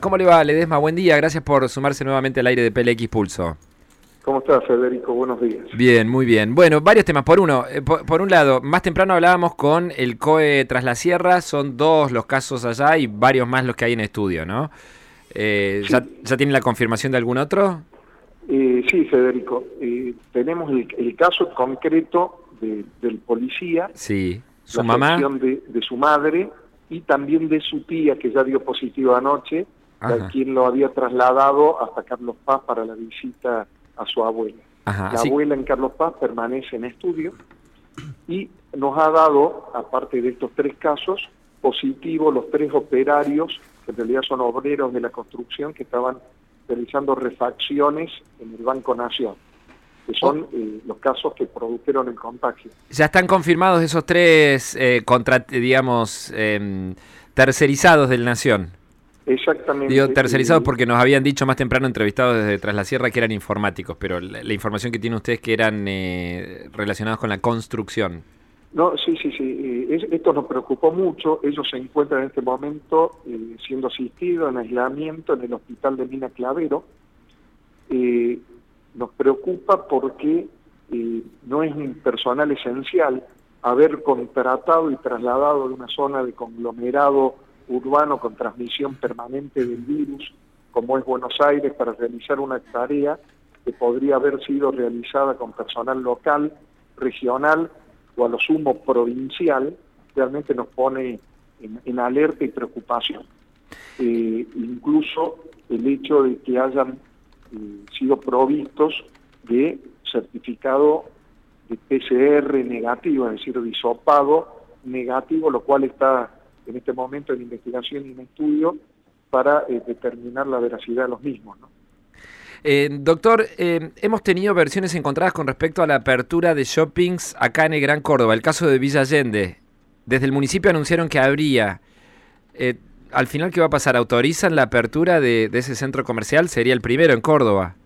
¿Cómo le va, Ledesma? Buen día, gracias por sumarse nuevamente al aire de PLX Pulso. ¿Cómo estás, Federico? Buenos días. Bien, muy bien. Bueno, varios temas. Por uno, eh, por, un lado, más temprano hablábamos con el COE Tras la Sierra, son dos los casos allá y varios más los que hay en estudio, ¿no? Eh, ¿ya, ¿Ya tienen la confirmación de algún otro? Eh, sí, Federico. tenemos el, caso concreto del policía. Sí, su mamá. De, de su madre y también de su tía, que ya dio positivo anoche a quien lo había trasladado hasta Carlos Paz para la visita a su abuela. la abuela en Carlos Paz permanece en estudio y nos ha dado, aparte de estos tres casos, positivo los tres operarios, que en realidad son obreros de la construcción, que estaban realizando refacciones en el Banco Nación, que son oh. eh, los casos que produjeron el contagio. Ya están confirmados esos tres, eh, digamos, em, tercerizados del Nación. Exactamente. Digo tercerizados porque nos habían dicho más temprano entrevistados desde Tras la Sierra que eran informáticos, pero la, información que tiene usted es que eran eh, relacionados con la construcción. No, sí, sí, sí. Eh, esto nos preocupó mucho. Ellos se encuentran en este momento eh, siendo asistidos en aislamiento en el hospital de Mina Clavero. nos preocupa porque no es un personal esencial haber contratado y trasladado de una zona de conglomerado urbano con transmisión permanente del virus, como es Buenos Aires, para realizar una tarea que podría haber sido realizada con personal local, regional o a lo sumo provincial, realmente nos pone en, alerta y preocupación. Eh, incluso el hecho de que hayan eh, sido provistos de certificado de PCR negativo, es decir, disopado negativo, lo cual está en este momento en investigación y en estudio para eh, determinar la veracidad de los mismos. ¿no? Eh, doctor, eh, hemos tenido versiones encontradas con respecto a la apertura de shoppings acá en el Gran Córdoba, el caso de Villa Allende. Desde el municipio anunciaron que habría. al final, ¿qué va a pasar? ¿Autorizan la apertura de, ese centro comercial? ¿Sería el primero en Córdoba?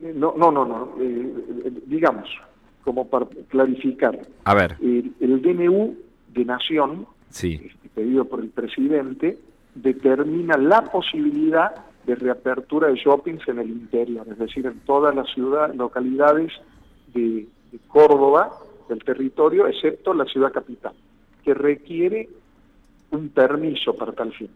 No, no, no, no. digamos, como para clarificar. A ver. el DNU de Nación sí. Pedido por el presidente, determina la posibilidad de reapertura de shoppings en el interior, es decir, en todas las ciudades, localidades de, Córdoba, del territorio, excepto la ciudad capital, que requiere un permiso para tal fin.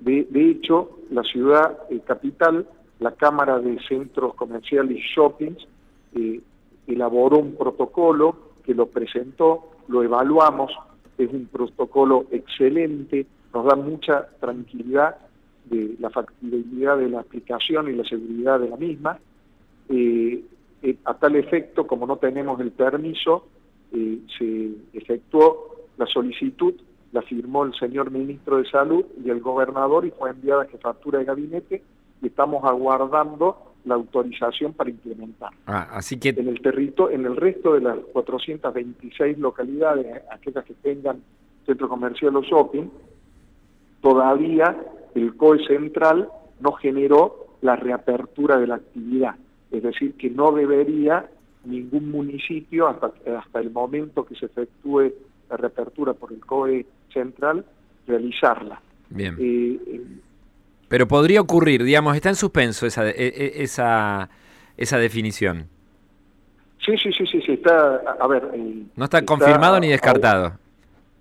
De, hecho, la ciudad eh, capital, la Cámara de Centros Comerciales y Shoppings, eh, elaboró un protocolo que lo presentó, lo evaluamos, es un protocolo excelente, nos da mucha tranquilidad de la factibilidad de la aplicación y la seguridad de la misma. Eh, eh, a tal efecto, como no tenemos el permiso, eh, se efectuó la solicitud, la firmó el señor ministro de Salud y el gobernador y fue enviada a jefatura de gabinete y estamos aguardando la autorización para implementar. Ah, así que... En el territorio, en el resto de las 426 localidades, aquellas que tengan centro comercial o shopping, todavía el COE central no generó la reapertura de la actividad. Es decir, que no debería ningún municipio, hasta, hasta el momento que se efectúe la reapertura por el COE central, realizarla. Bien. Eh, pero podría ocurrir, digamos, está en suspenso esa, e, e, esa, esa definición. Sí, sí, sí, sí, sí, está, a ver... Eh, no está, confirmado ni descartado.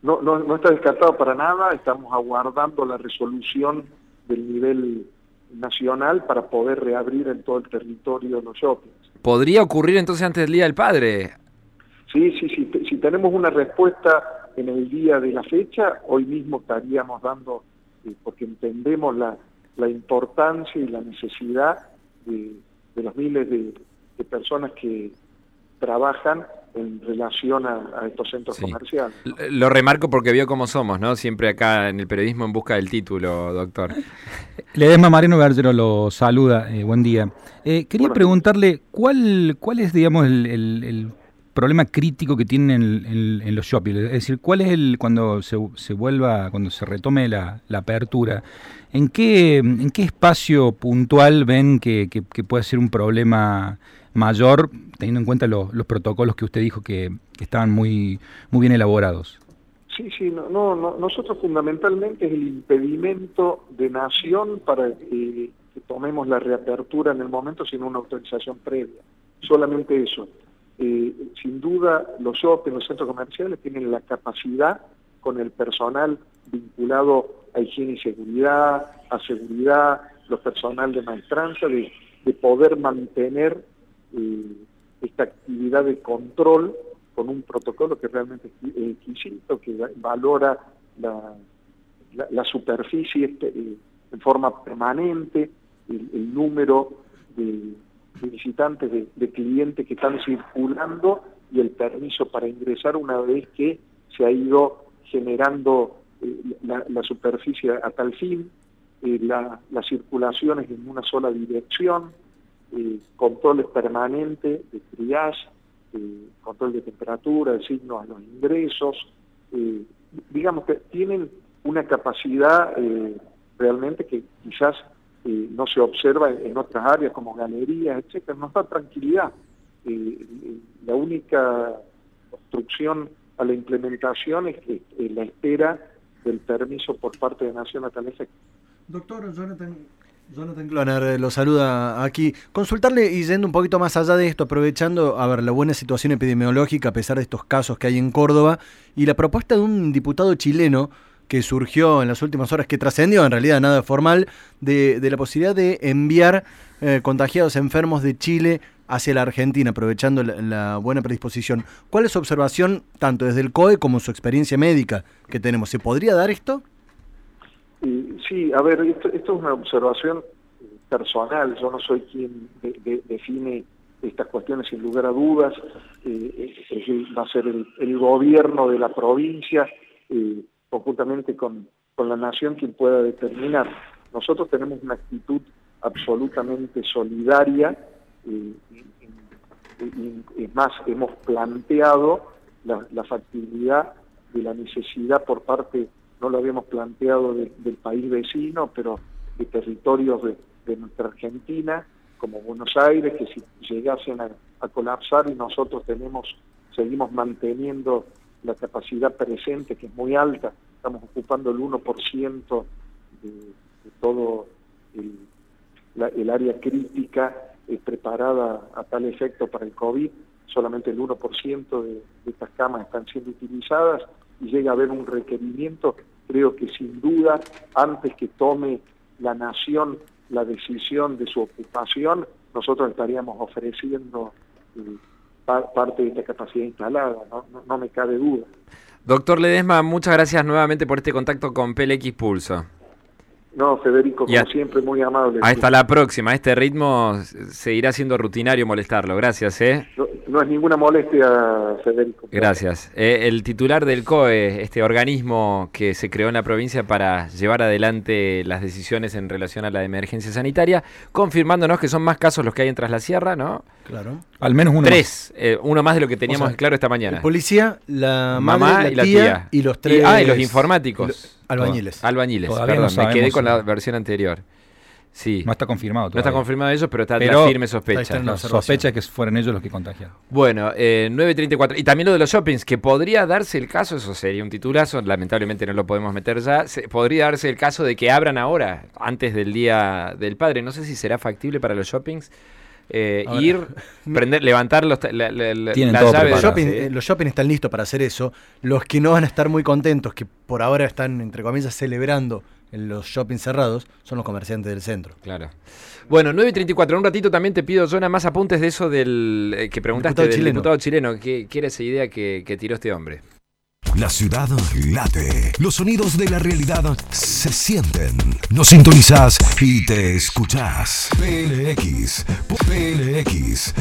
No, no, no está descartado para nada, estamos aguardando la resolución del nivel nacional para poder reabrir en todo el territorio los shoppings. ¿Podría ocurrir entonces antes del Día del Padre? Sí, sí, sí, si tenemos una respuesta en el día de la fecha, hoy mismo estaríamos dando, eh, porque entendemos la, la importancia y la necesidad de, los miles de, personas que trabajan en relación a, estos centros comerciales. Lo remarco porque vio cómo somos, ¿no? Siempre acá en el periodismo en busca del título, doctor. Ledesma Mariano Bergero lo saluda, eh, buen día. Eh, quería preguntarle, ¿cuál, ¿cuál es, digamos, el, problema crítico que tienen en, los shoppings? Es decir, ¿cuál es el, cuando se, se vuelva, cuando se retome la, la apertura, ¿En qué, en qué espacio puntual ven que, puede ser un problema mayor, teniendo en cuenta los protocolos que usted dijo que, estaban muy, muy bien elaborados? Sí, sí, no, no, nosotros fundamentalmente es el impedimento de nación para que, tomemos la reapertura en el momento sin una autorización previa. Solamente eso. Eh, sin duda, los shopping, los centros comerciales tienen la capacidad con el personal vinculado a higiene y seguridad, a seguridad, los personal de maestranza, de, poder mantener eh, esta actividad de control con un protocolo que realmente es exquisito, que valora la, superficie este, eh, en forma permanente, el, número de, visitantes, de, clientes que están circulando y el permiso para ingresar una vez que se ha ido generando eh, la, superficie a tal fin, eh, la, circulación es en una sola dirección, controles permanentes de triage, eh, control de temperatura, de signos a los ingresos, eh, digamos que tienen una capacidad eh, realmente que quizás no se observa en, otras áreas como galerías, etcétera, nos da tranquilidad. la única obstrucción a la implementación es que la espera del permiso por parte de Nación a tal efecto. Doctor Jonathan, Jonathan Cloner eh, lo saluda aquí. Consultarle y yendo un poquito más allá de esto, aprovechando a ver la buena situación epidemiológica a pesar de estos casos que hay en Córdoba y la propuesta de un diputado chileno que surgió en las últimas horas, que trascendió en realidad nada formal, de, la posibilidad de enviar eh, contagiados enfermos de Chile hacia la Argentina, aprovechando la, buena predisposición. ¿Cuál es su observación, tanto desde el COE como su experiencia médica que tenemos? ¿Se podría dar esto? Sí, a ver, esto, es una observación personal, yo no soy quien define estas cuestiones sin lugar a dudas, eh, va a ser el, gobierno de la provincia, eh, conjuntamente con, la nación, quien pueda determinar. Nosotros tenemos una actitud absolutamente solidaria, eh, y, es más, hemos planteado la, factibilidad de la necesidad por parte no lo habíamos planteado del país vecino, pero de territorios de, nuestra Argentina, como Buenos Aires, que si llegasen a, colapsar y nosotros tenemos, seguimos manteniendo la capacidad presente, que es muy alta, estamos ocupando el 1% de, de, todo el, área crítica eh, preparada a tal efecto para el COVID, solamente el 1% de, de estas camas están siendo utilizadas, y llega a haber un requerimiento, creo que sin duda, antes que tome la nación la decisión de su ocupación, nosotros estaríamos ofreciendo eh, parte de esta capacidad instalada, ¿no? No, me cabe duda. Doctor Ledesma, muchas gracias nuevamente por este contacto con PLX Pulso. No, Federico, como siempre, muy amable. Hasta la próxima. Este ritmo seguirá siendo rutinario molestarlo. Gracias, ¿eh? No, es ninguna molestia, Federico. Gracias. Eh, el titular del COE, este organismo que se creó en la provincia para llevar adelante las decisiones en relación a la emergencia sanitaria, confirmándonos que son más casos los que hay en Tras la Sierra, ¿no? Claro. Al menos uno Tres. Eh, uno más de lo que teníamos claro esta mañana. policía, la mamá y la tía, y los tres. ah, y los informáticos. Albañiles. Albañiles, perdón, me quedé con la versión anterior. Sí. No está confirmado todavía. No está confirmado ellos, pero está la firme sospecha. La sospecha es que fueron ellos los que contagiaron. Bueno, eh, 9.34. Y también lo de los shoppings, que podría darse el caso, eso sería un titulazo, lamentablemente no lo podemos meter ya, podría darse el caso de que abran ahora, antes del Día del Padre. No sé si será factible para los shoppings. Eh, ir, prender, levantar los, la, la, Los shopping, los shopping están listos para hacer eso. Los que no van a estar muy contentos, que por ahora están, entre comillas, celebrando en los shopping cerrados, son los comerciantes del centro. Claro. Bueno, 9.34, en un ratito también te pido, Jonah, más apuntes de eso del eh, que preguntaste del diputado chileno. ¿Qué, quiere esa idea que, que tiró este hombre? La ciudad late. Los sonidos de la realidad se sienten. Nos sintonizas y te escuchas. PLX. PLX.